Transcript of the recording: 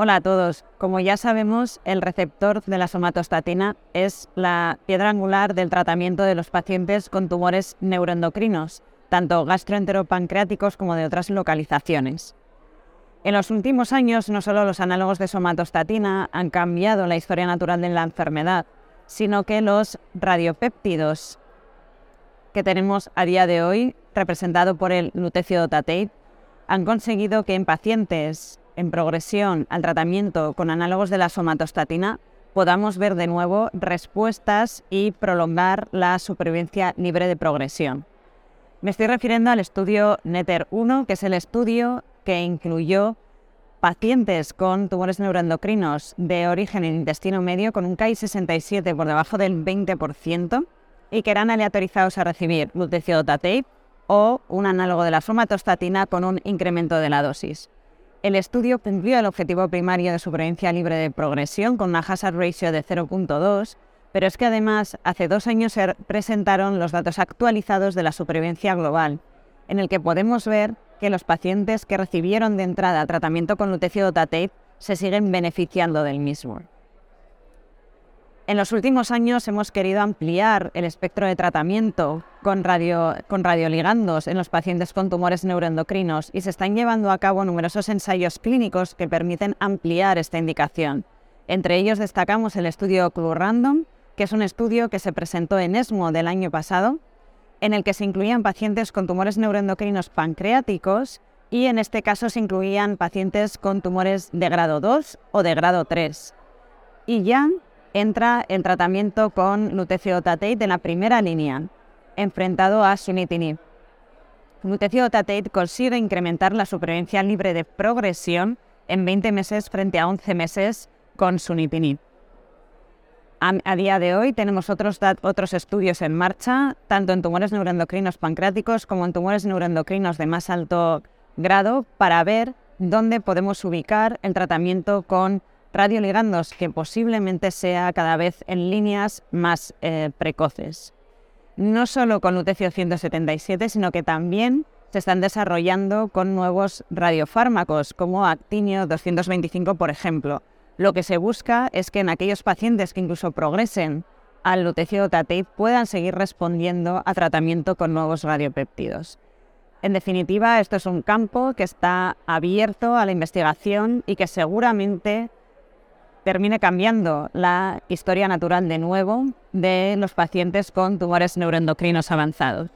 Hola a todos. Como ya sabemos, el receptor de la somatostatina es la piedra angular del tratamiento de los pacientes con tumores neuroendocrinos, tanto gastroenteropancreáticos como de otras localizaciones. En los últimos años, no solo los análogos de somatostatina han cambiado la historia natural de la enfermedad, sino que los radiopéptidos que tenemos a día de hoy, representado por el lutecio han conseguido que en pacientes en progresión al tratamiento con análogos de la somatostatina podamos ver de nuevo respuestas y prolongar la supervivencia libre de progresión. Me estoy refiriendo al estudio NETER-1, que es el estudio que incluyó pacientes con tumores neuroendocrinos de origen en intestino medio con un KI67 por debajo del 20% y que eran aleatorizados a recibir glutatiónate o un análogo de la somatostatina con un incremento de la dosis. El estudio cumplió el objetivo primario de supervivencia libre de progresión con una hazard ratio de 0.2, pero es que además hace dos años se presentaron los datos actualizados de la supervivencia global, en el que podemos ver que los pacientes que recibieron de entrada tratamiento con lutecio se siguen beneficiando del mismo. En los últimos años hemos querido ampliar el espectro de tratamiento con, radioligandos en los pacientes con tumores neuroendocrinos y se están llevando a cabo numerosos ensayos clínicos que permiten ampliar esta indicación. Entre ellos destacamos el estudio Clue-Random, que es un estudio que se presentó en ESMO del año pasado, en el que se incluían pacientes con tumores neuroendocrinos pancreáticos y en este caso se incluían pacientes con tumores de grado 2 o de grado 3. Y ya entra el tratamiento con lutecio-tatate en la primera línea, enfrentado a sunitinib. Lutecio-tatate consigue incrementar la supervivencia libre de progresión en 20 meses frente a 11 meses con sunitinib. A, día de hoy tenemos otros, otros estudios en marcha, tanto en tumores neuroendocrinos pancreáticos como en tumores neuroendocrinos de más alto grado, para ver dónde podemos ubicar el tratamiento con radioligandos que posiblemente sea cada vez en líneas más eh, precoces. No solo con lutecio 177, sino que también se están desarrollando con nuevos radiofármacos como Actinio 225, por ejemplo. Lo que se busca es que en aquellos pacientes que incluso progresen al lutecio tatate puedan seguir respondiendo a tratamiento con nuevos radiopéptidos. En definitiva, esto es un campo que está abierto a la investigación y que seguramente termine cambiando la historia natural de nuevo de los pacientes con tumores neuroendocrinos avanzados.